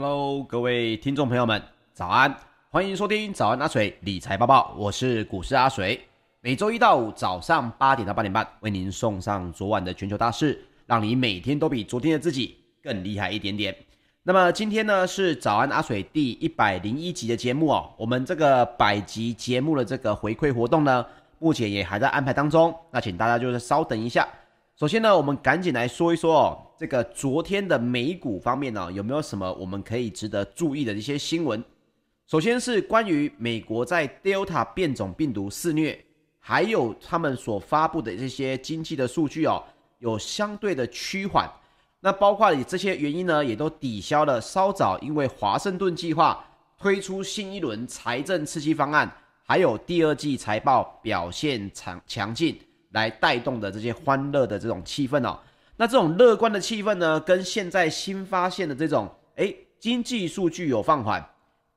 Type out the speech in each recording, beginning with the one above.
Hello，各位听众朋友们，早安！欢迎收听早安阿水理财报报，我是股市阿水。每周一到五早上八点到八点半，为您送上昨晚的全球大事，让你每天都比昨天的自己更厉害一点点。那么今天呢是早安阿水第一百零一集的节目哦。我们这个百集节目的这个回馈活动呢，目前也还在安排当中。那请大家就是稍等一下。首先呢，我们赶紧来说一说哦，这个昨天的美股方面呢，有没有什么我们可以值得注意的一些新闻？首先是关于美国在 Delta 变种病毒肆虐，还有他们所发布的这些经济的数据哦，有相对的趋缓。那包括这些原因呢，也都抵消了稍早因为华盛顿计划推出新一轮财政刺激方案，还有第二季财报表现强强劲。来带动的这些欢乐的这种气氛哦，那这种乐观的气氛呢，跟现在新发现的这种诶经济数据有放缓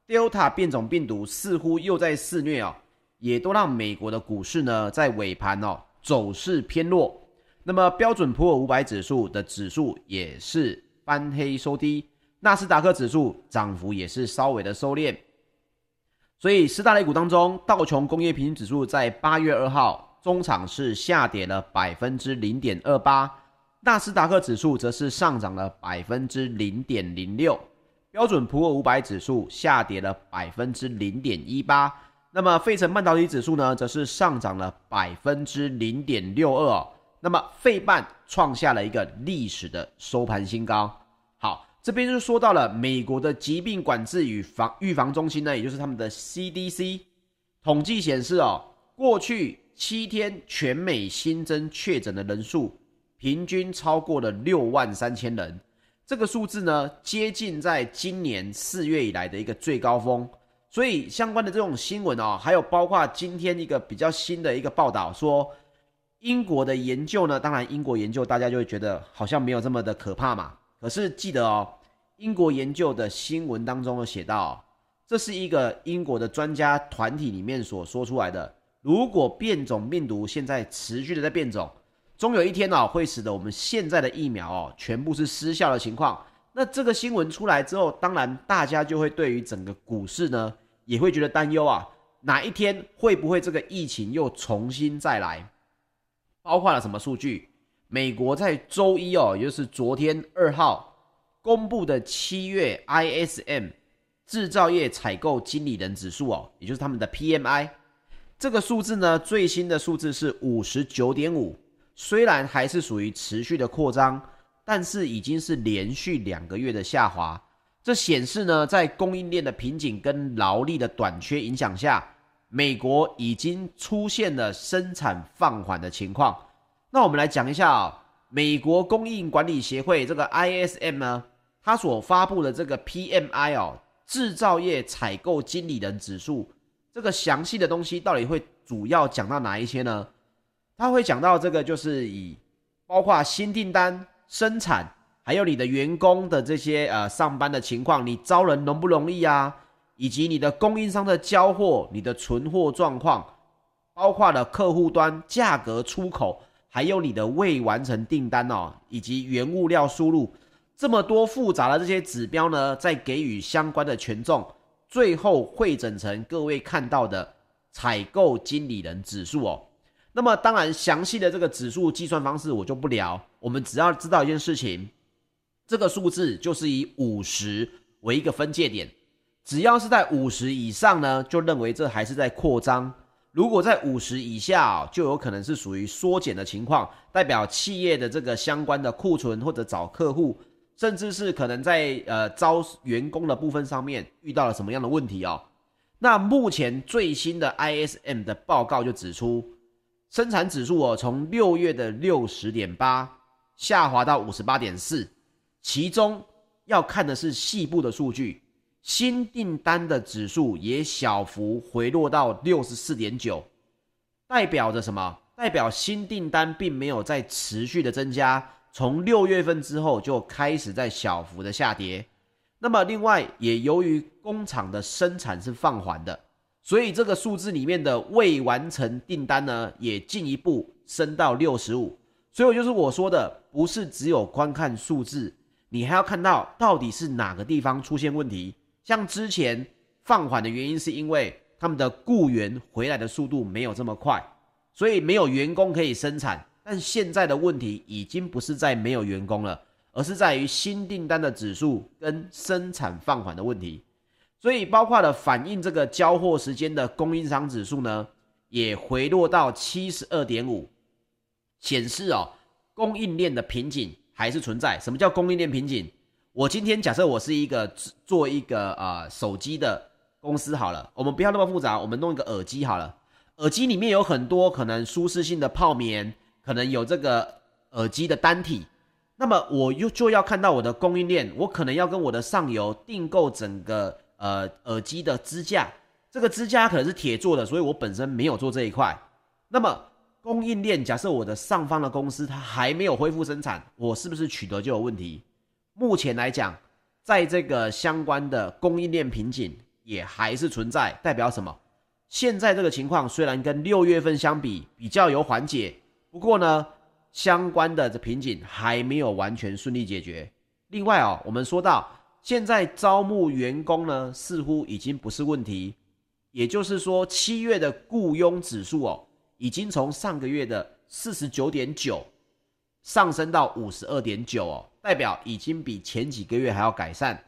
，Delta 变种病毒似乎又在肆虐哦，也都让美国的股市呢在尾盘哦走势偏弱。那么标准普尔五百指数的指数也是翻黑收低，纳斯达克指数涨幅也是稍微的收敛。所以四大类股当中，道琼工业平均指数在八月二号。中场是下跌了百分之零点二八，纳斯达克指数则是上涨了百分之零点零六，标准普尔五百指数下跌了百分之零点一八，那么费城半导体指数呢，则是上涨了百分之零点六二，那么费半创下了一个历史的收盘新高。好，这边就说到了美国的疾病管制与防预防中心呢，也就是他们的 CDC 统计显示哦，过去。七天全美新增确诊的人数平均超过了六万三千人，这个数字呢，接近在今年四月以来的一个最高峰。所以相关的这种新闻哦，还有包括今天一个比较新的一个报道说，英国的研究呢，当然英国研究大家就会觉得好像没有这么的可怕嘛。可是记得哦，英国研究的新闻当中有写到，这是一个英国的专家团体里面所说出来的。如果变种病毒现在持续的在变种，终有一天哦，会使得我们现在的疫苗哦全部是失效的情况。那这个新闻出来之后，当然大家就会对于整个股市呢也会觉得担忧啊，哪一天会不会这个疫情又重新再来？包括了什么数据？美国在周一哦，也就是昨天二号公布的七月 ISM 制造业采购经理人指数哦，也就是他们的 PMI。这个数字呢，最新的数字是五十九点五，虽然还是属于持续的扩张，但是已经是连续两个月的下滑。这显示呢，在供应链的瓶颈跟劳力的短缺影响下，美国已经出现了生产放缓的情况。那我们来讲一下啊，美国供应管理协会这个 ISM 呢，它所发布的这个 PMI 哦，制造业采购经理人指数。这个详细的东西到底会主要讲到哪一些呢？他会讲到这个，就是以包括新订单、生产，还有你的员工的这些呃上班的情况，你招人容不容易啊？以及你的供应商的交货、你的存货状况，包括了客户端价格、出口，还有你的未完成订单哦，以及原物料输入，这么多复杂的这些指标呢，在给予相关的权重。最后汇整成各位看到的采购经理人指数哦。那么当然详细的这个指数计算方式我就不聊，我们只要知道一件事情，这个数字就是以五十为一个分界点，只要是在五十以上呢，就认为这还是在扩张；如果在五十以下，就有可能是属于缩减的情况，代表企业的这个相关的库存或者找客户。甚至是可能在呃招员工的部分上面遇到了什么样的问题哦？那目前最新的 ISM 的报告就指出，生产指数哦从六月的六十点八下滑到五十八点四，其中要看的是细部的数据，新订单的指数也小幅回落到六十四点九，代表着什么？代表新订单并没有在持续的增加。从六月份之后就开始在小幅的下跌，那么另外也由于工厂的生产是放缓的，所以这个数字里面的未完成订单呢也进一步升到六十五。所以就是我说的，不是只有观看数字，你还要看到到底是哪个地方出现问题。像之前放缓的原因是因为他们的雇员回来的速度没有这么快，所以没有员工可以生产。但现在的问题已经不是在没有员工了，而是在于新订单的指数跟生产放缓的问题。所以包括了反映这个交货时间的供应商指数呢，也回落到七十二点五，显示哦，供应链的瓶颈还是存在。什么叫供应链瓶颈？我今天假设我是一个做一个呃手机的公司好了，我们不要那么复杂，我们弄一个耳机好了。耳机里面有很多可能舒适性的泡棉，可能有这个耳机的单体，那么我又就要看到我的供应链，我可能要跟我的上游订购整个呃耳机的支架。这个支架可能是铁做的，所以我本身没有做这一块。那么供应链，假设我的上方的公司它还没有恢复生产，我是不是取得就有问题？目前来讲，在这个相关的供应链瓶颈也还是存在，代表什么？现在这个情况虽然跟六月份相比比较有缓解，不过呢，相关的这瓶颈还没有完全顺利解决。另外哦，我们说到现在招募员工呢，似乎已经不是问题。也就是说，七月的雇佣指数哦，已经从上个月的四十九点九上升到五十二点九哦，代表已经比前几个月还要改善。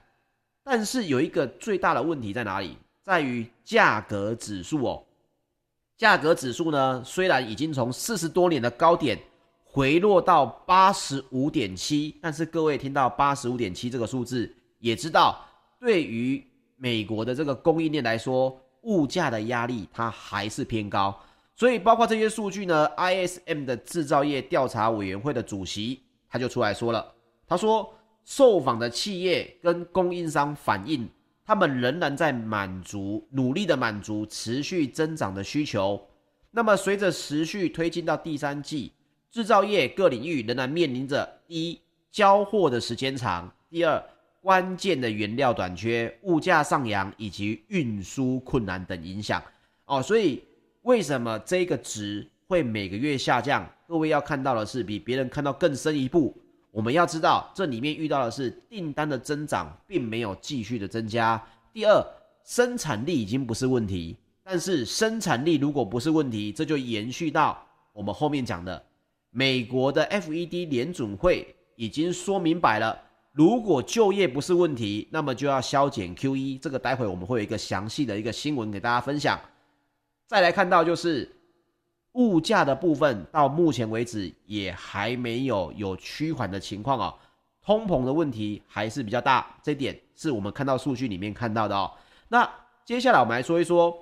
但是有一个最大的问题在哪里？在于价格指数哦。价格指数呢，虽然已经从四十多年的高点回落到八十五点七，但是各位听到八十五点七这个数字，也知道对于美国的这个供应链来说。物价的压力它还是偏高，所以包括这些数据呢，ISM 的制造业调查委员会的主席他就出来说了，他说受访的企业跟供应商反映，他们仍然在满足努力的满足持续增长的需求。那么随着持续推进到第三季，制造业各领域仍然面临着第一交货的时间长，第二。关键的原料短缺、物价上扬以及运输困难等影响哦，所以为什么这个值会每个月下降？各位要看到的是比别人看到更深一步。我们要知道，这里面遇到的是订单的增长并没有继续的增加。第二，生产力已经不是问题，但是生产力如果不是问题，这就延续到我们后面讲的，美国的 FED 联准会已经说明白了。如果就业不是问题，那么就要削减 QE。这个待会我们会有一个详细的一个新闻给大家分享。再来看到就是物价的部分，到目前为止也还没有有趋缓的情况哦，通膨的问题还是比较大，这点是我们看到数据里面看到的哦。那接下来我们来说一说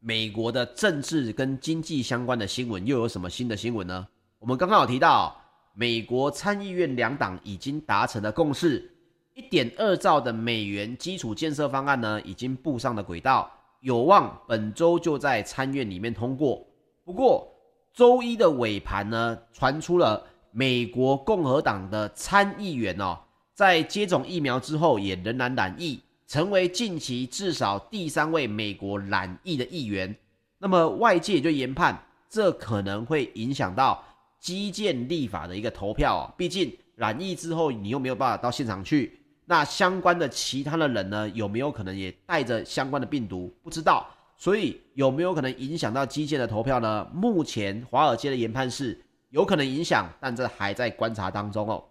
美国的政治跟经济相关的新闻，又有什么新的新闻呢？我们刚刚有提到。美国参议院两党已经达成了共识，一点二兆的美元基础建设方案呢，已经步上了轨道，有望本周就在参院里面通过。不过周一的尾盘呢，传出了美国共和党的参议员哦，在接种疫苗之后也仍然染疫，成为近期至少第三位美国染疫的议员。那么外界就研判，这可能会影响到。基建立法的一个投票啊，毕竟染疫之后你又没有办法到现场去，那相关的其他的人呢，有没有可能也带着相关的病毒？不知道，所以有没有可能影响到基建的投票呢？目前华尔街的研判是有可能影响，但这还在观察当中哦。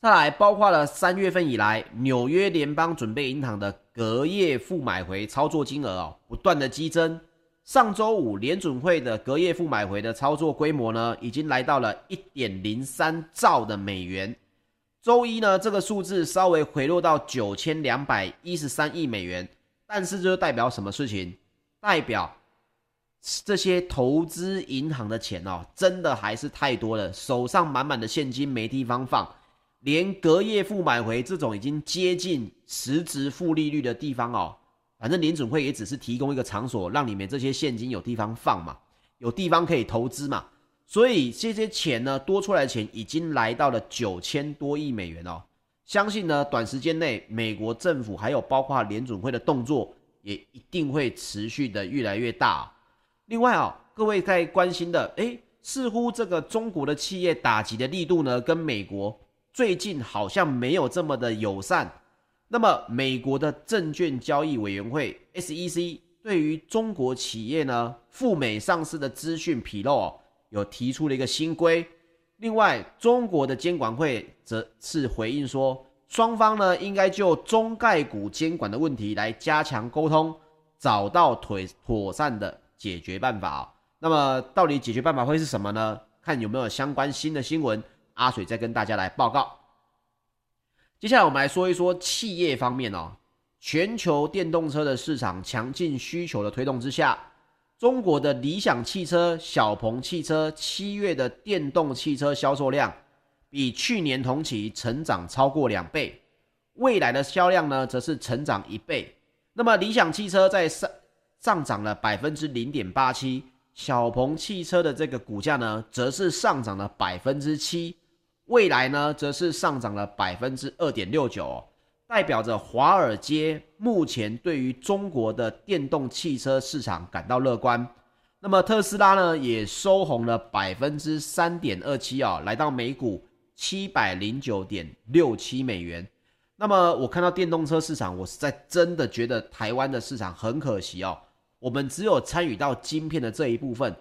再来，包括了三月份以来，纽约联邦准备银行的隔夜负买回操作金额哦，不断的激增。上周五，联准会的隔夜负买回的操作规模呢，已经来到了一点零三兆的美元。周一呢，这个数字稍微回落到九千两百一十三亿美元，但是这就代表什么事情？代表这些投资银行的钱哦，真的还是太多了，手上满满的现金没地方放，连隔夜负买回这种已经接近实质负利率的地方哦。反正联准会也只是提供一个场所，让你们这些现金有地方放嘛，有地方可以投资嘛。所以这些钱呢，多出来的钱已经来到了九千多亿美元哦。相信呢，短时间内美国政府还有包括联准会的动作，也一定会持续的越来越大。另外啊，各位在关心的，诶，似乎这个中国的企业打击的力度呢，跟美国最近好像没有这么的友善。那么，美国的证券交易委员会 SEC 对于中国企业呢赴美上市的资讯披露哦，有提出了一个新规。另外，中国的监管会则是回应说，双方呢应该就中概股监管的问题来加强沟通，找到妥妥善的解决办法哦。那么，到底解决办法会是什么呢？看有没有相关新的新闻，阿水再跟大家来报告。接下来我们来说一说企业方面哦。全球电动车的市场强劲需求的推动之下，中国的理想汽车、小鹏汽车七月的电动汽车销售量比去年同期成长超过两倍，未来的销量呢则是成长一倍。那么理想汽车在上上涨了百分之零点八七，小鹏汽车的这个股价呢则是上涨了百分之七。未来呢，则是上涨了百分之二点六九，代表着华尔街目前对于中国的电动汽车市场感到乐观。那么特斯拉呢，也收红了百分之三点二七啊，来到每股七百零九点六七美元。那么我看到电动车市场，我实在真的觉得台湾的市场很可惜哦，我们只有参与到晶片的这一部分，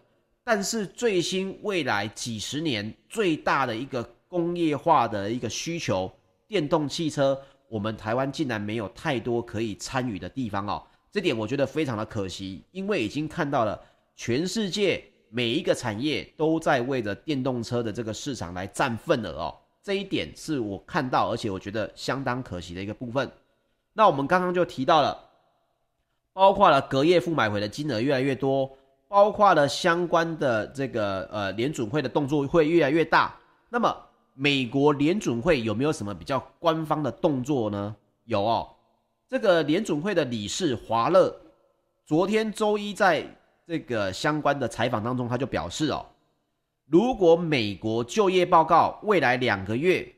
但是最新未来几十年最大的一个。工业化的一个需求，电动汽车，我们台湾竟然没有太多可以参与的地方哦，这点我觉得非常的可惜，因为已经看到了全世界每一个产业都在为着电动车的这个市场来占份额哦，这一点是我看到，而且我觉得相当可惜的一个部分。那我们刚刚就提到了，包括了隔夜负买回的金额越来越多，包括了相关的这个呃联准会的动作会越来越大，那么。美国联准会有没有什么比较官方的动作呢？有哦，这个联准会的理事华勒昨天周一在这个相关的采访当中，他就表示哦，如果美国就业报告未来两个月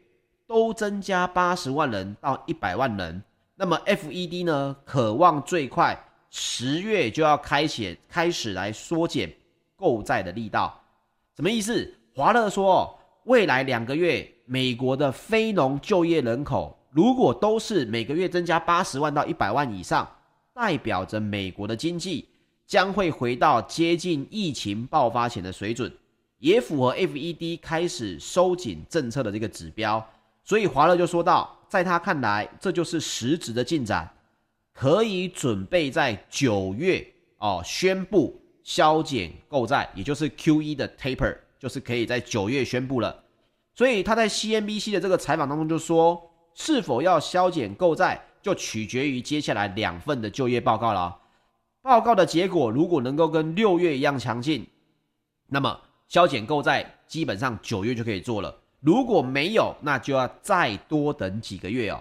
都增加八十万人到一百万人，那么 FED 呢，渴望最快十月就要开始开始来缩减购债的力道。什么意思？华勒说哦。未来两个月，美国的非农就业人口如果都是每个月增加八十万到一百万以上，代表着美国的经济将会回到接近疫情爆发前的水准，也符合 FED 开始收紧政策的这个指标。所以华勒就说到，在他看来，这就是实质的进展，可以准备在九月哦宣布削减购债，也就是 QE 的 taper。就是可以在九月宣布了，所以他在 CNBC 的这个采访当中就说，是否要削减购债，就取决于接下来两份的就业报告了。报告的结果如果能够跟六月一样强劲，那么削减购债基本上九月就可以做了；如果没有，那就要再多等几个月哦。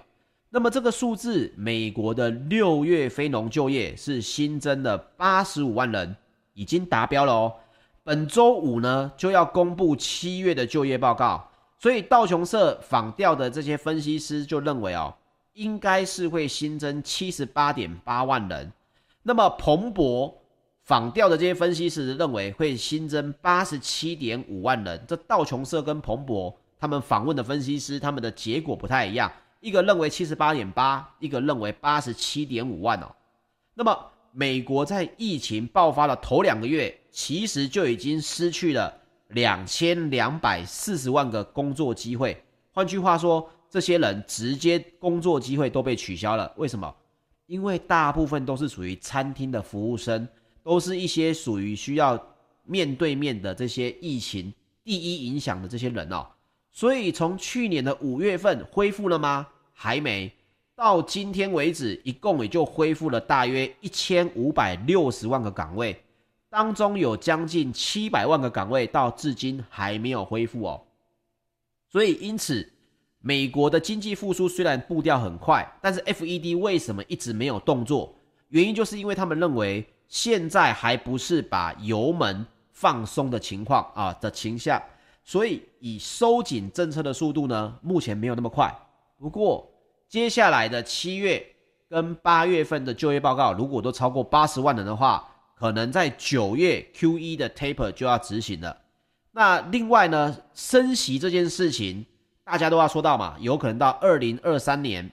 那么这个数字，美国的六月非农就业是新增的八十五万人，已经达标了哦。本周五呢，就要公布七月的就业报告，所以道琼社访调的这些分析师就认为哦，应该是会新增七十八点八万人。那么彭博访调的这些分析师认为会新增八十七点五万人。这道琼社跟彭博他们访问的分析师，他们的结果不太一样，一个认为七十八点八，一个认为八十七点五万哦。那么美国在疫情爆发的头两个月。其实就已经失去了两千两百四十万个工作机会。换句话说，这些人直接工作机会都被取消了。为什么？因为大部分都是属于餐厅的服务生，都是一些属于需要面对面的这些疫情第一影响的这些人哦。所以从去年的五月份恢复了吗？还没。到今天为止，一共也就恢复了大约一千五百六十万个岗位。当中有将近七百万个岗位到至今还没有恢复哦，所以因此，美国的经济复苏虽然步调很快，但是 FED 为什么一直没有动作？原因就是因为他们认为现在还不是把油门放松的情况啊的倾向，所以以收紧政策的速度呢，目前没有那么快。不过接下来的七月跟八月份的就业报告如果都超过八十万人的话，可能在九月 QE 的 taper 就要执行了。那另外呢，升息这件事情大家都要说到嘛，有可能到二零二三年。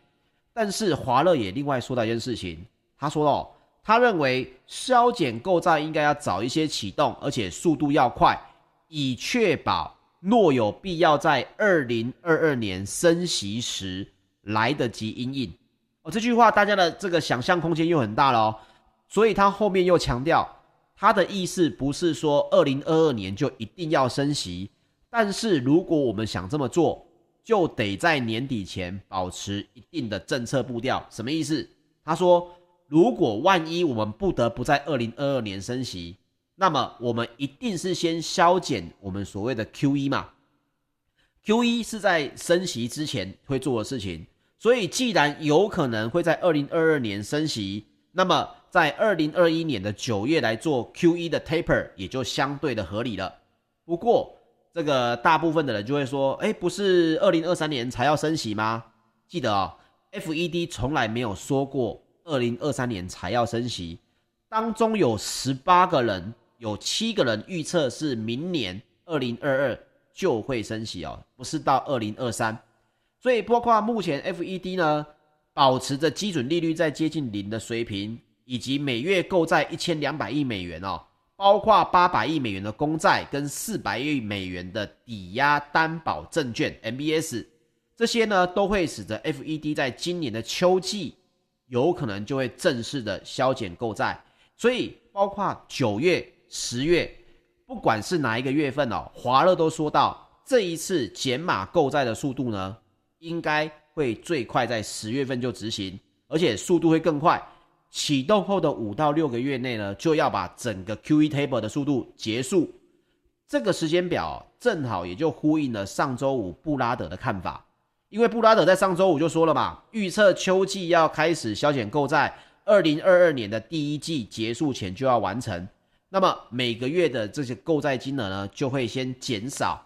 但是华勒也另外说到一件事情，他说哦，他认为削减购债应该要早一些启动，而且速度要快，以确保若有必要在二零二二年升息时来得及应应。哦，这句话大家的这个想象空间又很大了哦，所以他后面又强调，他的意思不是说二零二二年就一定要升息，但是如果我们想这么做。就得在年底前保持一定的政策步调，什么意思？他说，如果万一我们不得不在二零二二年升息，那么我们一定是先削减我们所谓的 QE 嘛。QE 是在升息之前会做的事情，所以既然有可能会在二零二二年升息，那么在二零二一年的九月来做 QE 的 taper 也就相对的合理了。不过，这个大部分的人就会说，哎，不是二零二三年才要升息吗？记得哦，FED 从来没有说过二零二三年才要升息。当中有十八个人，有七个人预测是明年二零二二就会升息哦，不是到二零二三。所以包括目前 FED 呢，保持着基准利率在接近零的水平，以及每月购债一千两百亿美元哦。包括八百亿美元的公债跟四百亿美元的抵押担保证券 （MBS），这些呢都会使得 FED 在今年的秋季有可能就会正式的削减购债。所以，包括九月、十月，不管是哪一个月份哦，华勒都说到这一次减码购债的速度呢，应该会最快在十月份就执行，而且速度会更快。启动后的五到六个月内呢，就要把整个 QE table 的速度结束。这个时间表正好也就呼应了上周五布拉德的看法，因为布拉德在上周五就说了嘛，预测秋季要开始削减购债，二零二二年的第一季结束前就要完成。那么每个月的这些购债金额呢，就会先减少，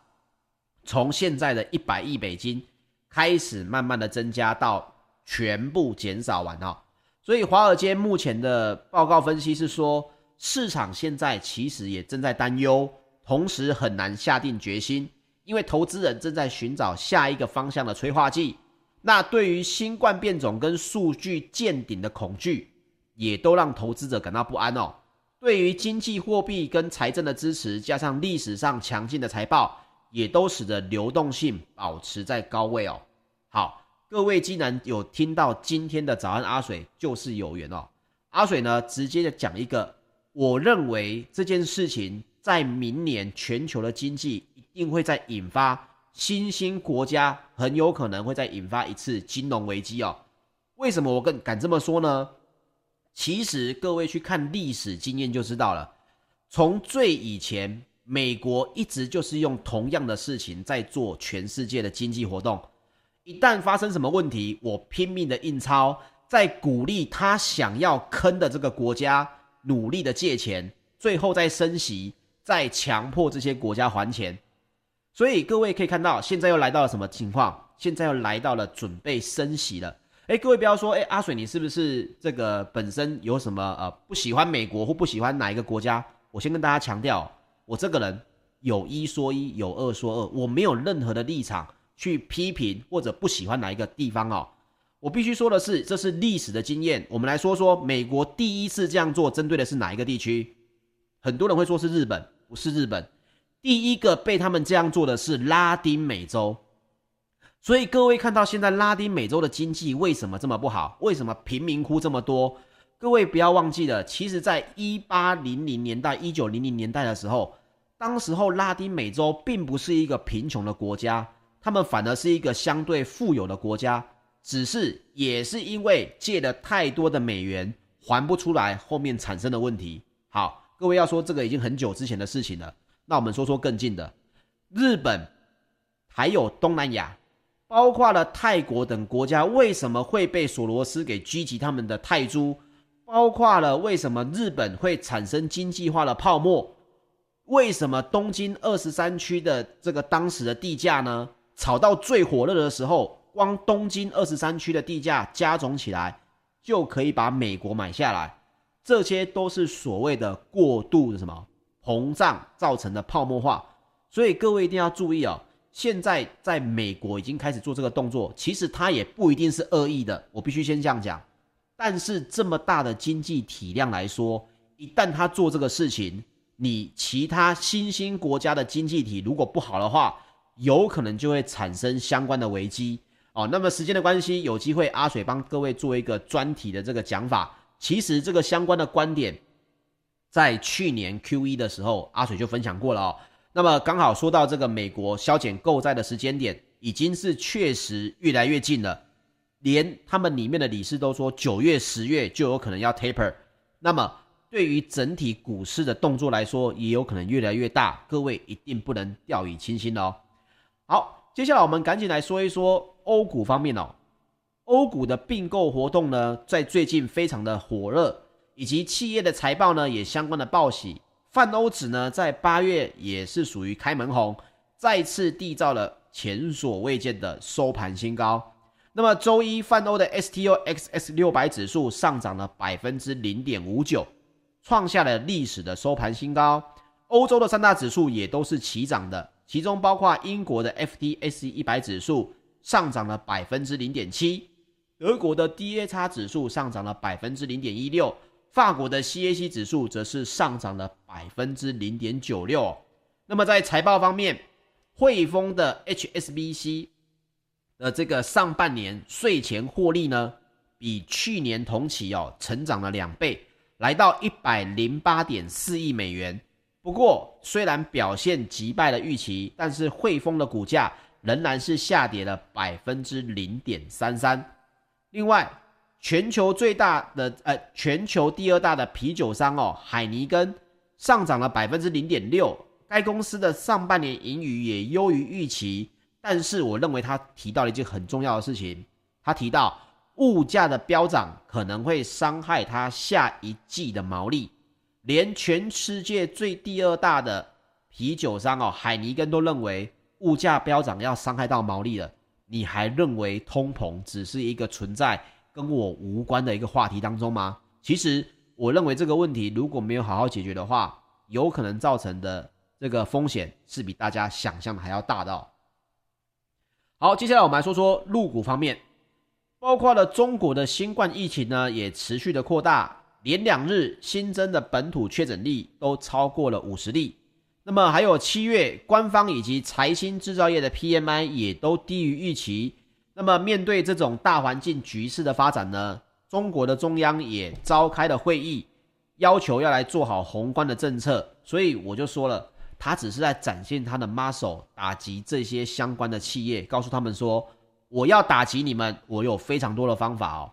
从现在的一百亿美金开始慢慢的增加到全部减少完哈。所以，华尔街目前的报告分析是说，市场现在其实也正在担忧，同时很难下定决心，因为投资人正在寻找下一个方向的催化剂。那对于新冠变种跟数据见顶的恐惧，也都让投资者感到不安哦。对于经济货币跟财政的支持，加上历史上强劲的财报，也都使得流动性保持在高位哦。好。各位既然有听到今天的早安阿水，就是有缘哦。阿水呢，直接的讲一个，我认为这件事情在明年全球的经济一定会再引发新兴国家很有可能会再引发一次金融危机哦。为什么我更敢这么说呢？其实各位去看历史经验就知道了，从最以前，美国一直就是用同样的事情在做全世界的经济活动。一旦发生什么问题，我拼命的印钞，在鼓励他想要坑的这个国家努力的借钱，最后再升息，再强迫这些国家还钱。所以各位可以看到，现在又来到了什么情况？现在又来到了准备升息了。诶，各位不要说，诶，阿水你是不是这个本身有什么呃不喜欢美国或不喜欢哪一个国家？我先跟大家强调，我这个人有一说一，有二说二，我没有任何的立场。去批评或者不喜欢哪一个地方哦，我必须说的是，这是历史的经验。我们来说说美国第一次这样做，针对的是哪一个地区？很多人会说是日本，不是日本。第一个被他们这样做的是拉丁美洲。所以各位看到现在拉丁美洲的经济为什么这么不好？为什么贫民窟这么多？各位不要忘记了，其实在一八零零年代、一九零零年代的时候，当时候拉丁美洲并不是一个贫穷的国家。他们反而是一个相对富有的国家，只是也是因为借了太多的美元还不出来，后面产生的问题。好，各位要说这个已经很久之前的事情了，那我们说说更近的，日本还有东南亚，包括了泰国等国家，为什么会被索罗斯给狙击他们的泰铢？包括了为什么日本会产生经济化的泡沫？为什么东京二十三区的这个当时的地价呢？炒到最火热的时候，光东京二十三区的地价加总起来，就可以把美国买下来。这些都是所谓的过度的什么膨胀造成的泡沫化。所以各位一定要注意哦，现在在美国已经开始做这个动作，其实他也不一定是恶意的，我必须先这样讲。但是这么大的经济体量来说，一旦他做这个事情，你其他新兴国家的经济体如果不好的话，有可能就会产生相关的危机哦。那么时间的关系，有机会阿水帮各位做一个专题的这个讲法。其实这个相关的观点，在去年 Q1 的时候，阿水就分享过了哦。那么刚好说到这个美国削减购债的时间点，已经是确实越来越近了，连他们里面的理事都说九月、十月就有可能要 taper。那么对于整体股市的动作来说，也有可能越来越大，各位一定不能掉以轻心哦。好，接下来我们赶紧来说一说欧股方面哦。欧股的并购活动呢，在最近非常的火热，以及企业的财报呢也相关的报喜。泛欧指呢，在八月也是属于开门红，再次缔造了前所未见的收盘新高。那么周一泛欧的 STOXX 六百指数上涨了百分之零点五九，创下了历史的收盘新高。欧洲的三大指数也都是齐涨的，其中包括英国的 FTSE 一百指数上涨了百分之零点七，德国的 DAX 指数上涨了百分之零点一六。法国的 CAC 指数则是上涨了百分之零点九六。那么在财报方面，汇丰的 HSBC 的这个上半年税前获利呢，比去年同期哦成长了两倍，来到一百零八点四亿美元。不过虽然表现击败了预期，但是汇丰的股价仍然是下跌了百分之零点三三。另外，全球最大的呃，全球第二大的啤酒商哦，海尼根上涨了百分之零点六。该公司的上半年盈余也优于预期，但是我认为他提到了一件很重要的事情，他提到物价的飙涨可能会伤害他下一季的毛利。连全世界最第二大的啤酒商哦，海尼根都认为物价飙涨要伤害到毛利了，你还认为通膨只是一个存在？跟我无关的一个话题当中吗？其实我认为这个问题如果没有好好解决的话，有可能造成的这个风险是比大家想象的还要大的哦。好，接下来我们来说说入股方面，包括了中国的新冠疫情呢，也持续的扩大，连两日新增的本土确诊例都超过了五十例。那么还有七月官方以及财新制造业的 PMI 也都低于预期。那么，面对这种大环境局势的发展呢，中国的中央也召开了会议，要求要来做好宏观的政策。所以我就说了，他只是在展现他的 muscle，打击这些相关的企业，告诉他们说，我要打击你们，我有非常多的方法哦。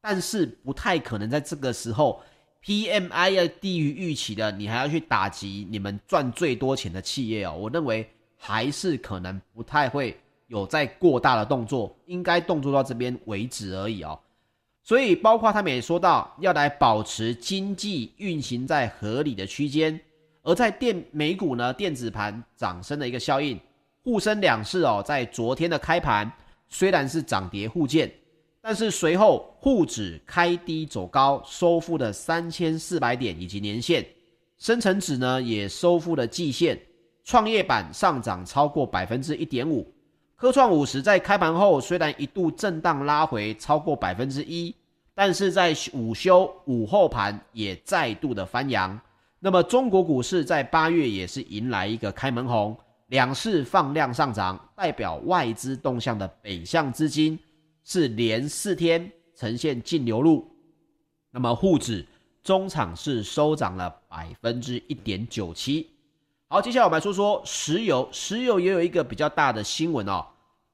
但是不太可能在这个时候，PMI 要低于预期的，你还要去打击你们赚最多钱的企业哦。我认为还是可能不太会。有在过大的动作，应该动作到这边为止而已哦。所以包括他们也说到，要来保持经济运行在合理的区间。而在电美股呢，电子盘涨升的一个效应，沪深两市哦，在昨天的开盘虽然是涨跌互见，但是随后沪指开低走高，收复了三千四百点以及年线，深成指呢也收复了季线，创业板上涨超过百分之一点五。科创五十在开盘后虽然一度震荡拉回超过百分之一，但是在午休午后盘也再度的翻扬。那么中国股市在八月也是迎来一个开门红，两市放量上涨，代表外资动向的北向资金是连四天呈现净流入。那么沪指中场是收涨了百分之一点九七。好，接下来我们来说说石油。石油也有一个比较大的新闻哦，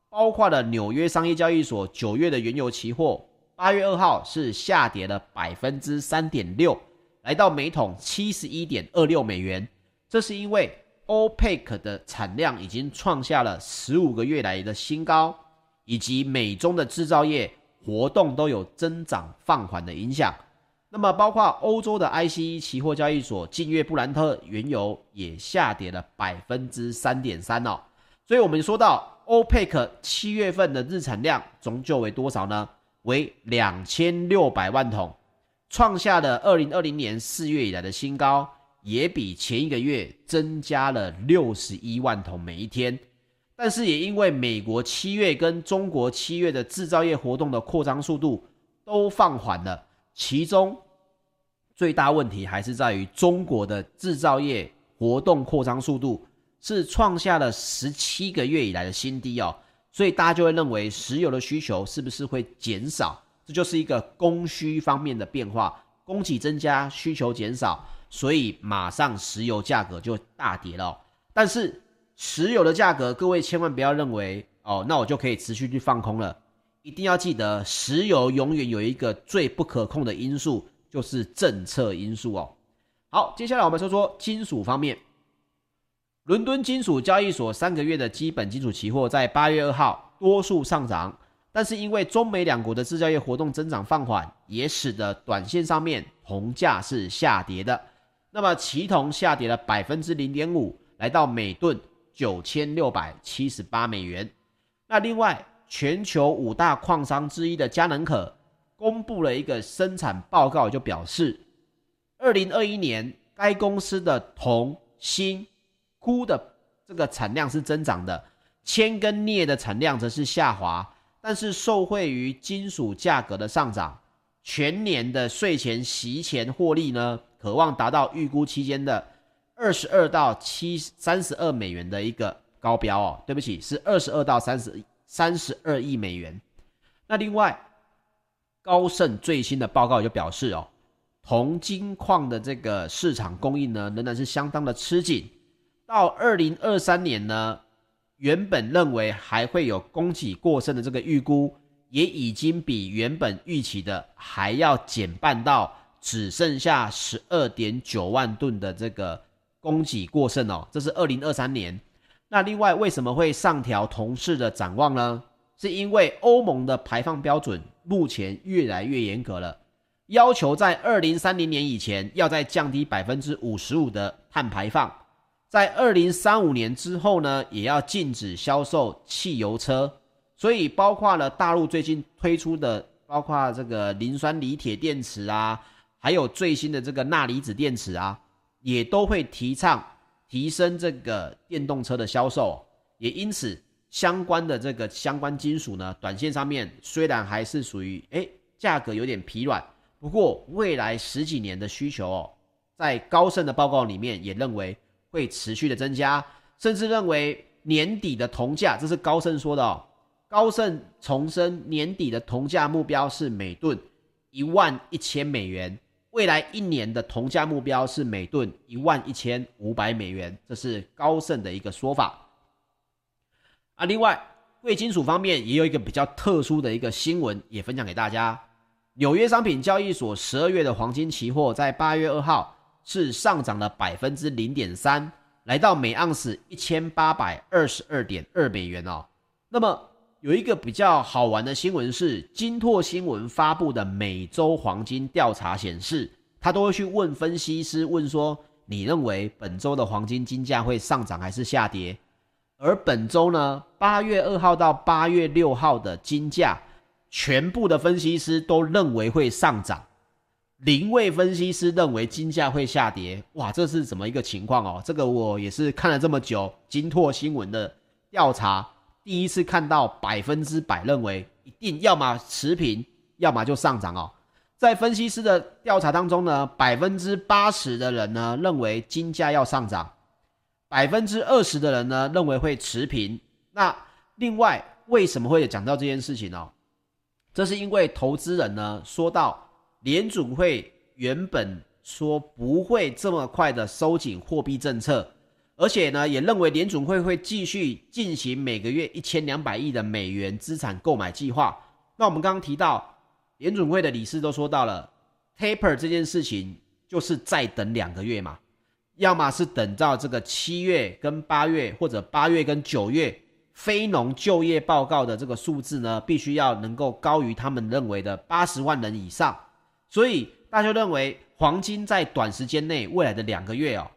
包括了纽约商业交易所九月的原油期货，八月二号是下跌了百分之三点六，来到每桶七十一点二六美元。这是因为 OPEC 的产量已经创下了十五个月来的新高，以及美中的制造业活动都有增长放缓的影响。那么，包括欧洲的 ICE 期货交易所，近月布兰特原油也下跌了百分之三点三哦。所以，我们说到 OPEC 七月份的日产量终究为多少呢？为两千六百万桶，创下了二零二零年四月以来的新高，也比前一个月增加了六十一万桶每一天。但是也因为美国七月跟中国七月的制造业活动的扩张速度都放缓了，其中最大问题还是在于中国的制造业活动扩张速度是创下了十七个月以来的新低哦，所以大家就会认为石油的需求是不是会减少？这就是一个供需方面的变化，供给增加，需求减少，所以马上石油价格就大跌了。但是石油的价格，各位千万不要认为哦，那我就可以持续去放空了。一定要记得，石油永远有一个最不可控的因素，就是政策因素哦。好，接下来我们说说金属方面。伦敦金属交易所三个月的基本金属期货在八月二号多数上涨，但是因为中美两国的制造业活动增长放缓，也使得短线上面铜价是下跌的。那么期铜下跌了百分之零点五。来到每吨九千六百七十八美元。那另外，全球五大矿商之一的嘉能可公布了一个生产报告，就表示，二零二一年该公司的铜、锌、钴的这个产量是增长的，铅跟镍的产量则是下滑。但是受惠于金属价格的上涨，全年的税前息前获利呢，可望达到预估期间的。二十二到七三十二美元的一个高标哦，对不起，是二十二到三十三十二亿美元。那另外，高盛最新的报告就表示哦，铜金矿的这个市场供应呢，仍然是相当的吃紧。到二零二三年呢，原本认为还会有供给过剩的这个预估，也已经比原本预期的还要减半到只剩下十二点九万吨的这个。供给过剩哦，这是二零二三年。那另外为什么会上调铜事的展望呢？是因为欧盟的排放标准目前越来越严格了，要求在二零三零年以前要再降低百分之五十五的碳排放，在二零三五年之后呢，也要禁止销售汽油车。所以包括了大陆最近推出的，包括这个磷酸锂铁电池啊，还有最新的这个钠离子电池啊。也都会提倡提升这个电动车的销售，也因此相关的这个相关金属呢，短线上面虽然还是属于诶价格有点疲软，不过未来十几年的需求哦，在高盛的报告里面也认为会持续的增加，甚至认为年底的铜价，这是高盛说的哦，高盛重申年底的铜价目标是每吨一万一千美元。未来一年的铜价目标是每吨一万一千五百美元，这是高盛的一个说法。啊，另外贵金属方面也有一个比较特殊的一个新闻，也分享给大家。纽约商品交易所十二月的黄金期货在八月二号是上涨了百分之零点三，来到每盎司一千八百二十二点二美元哦。那么有一个比较好玩的新闻是，金拓新闻发布的每周黄金调查显示，他都会去问分析师，问说你认为本周的黄金金价会上涨还是下跌？而本周呢，八月二号到八月六号的金价，全部的分析师都认为会上涨，零位分析师认为金价会下跌。哇，这是怎么一个情况哦？这个我也是看了这么久，金拓新闻的调查。第一次看到百分之百认为一定要么持平，要么就上涨哦。在分析师的调查当中呢，百分之八十的人呢认为金价要上涨，百分之二十的人呢认为会持平。那另外为什么会讲到这件事情呢？这是因为投资人呢说到联准会原本说不会这么快的收紧货币政策。而且呢，也认为联准会会继续进行每个月一千两百亿的美元资产购买计划。那我们刚刚提到，联准会的理事都说到了，taper 这件事情就是再等两个月嘛，要么是等到这个七月跟八月，或者八月跟九月非农就业报告的这个数字呢，必须要能够高于他们认为的八十万人以上。所以大家认为黄金在短时间内未来的两个月哦。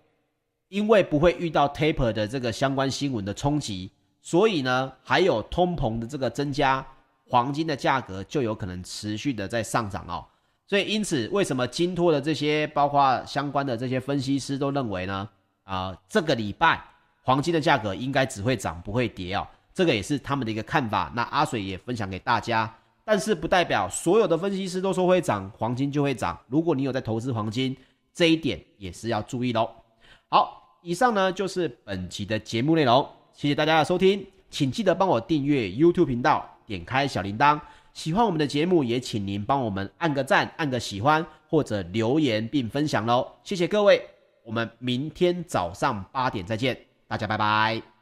因为不会遇到 taper 的这个相关新闻的冲击，所以呢，还有通膨的这个增加，黄金的价格就有可能持续的在上涨哦。所以因此，为什么金托的这些包括相关的这些分析师都认为呢？啊、呃，这个礼拜黄金的价格应该只会涨不会跌哦，这个也是他们的一个看法。那阿水也分享给大家，但是不代表所有的分析师都说会涨，黄金就会涨。如果你有在投资黄金，这一点也是要注意喽。好，以上呢就是本集的节目内容，谢谢大家的收听，请记得帮我订阅 YouTube 频道，点开小铃铛。喜欢我们的节目，也请您帮我们按个赞、按个喜欢或者留言并分享喽，谢谢各位，我们明天早上八点再见。大家拜拜。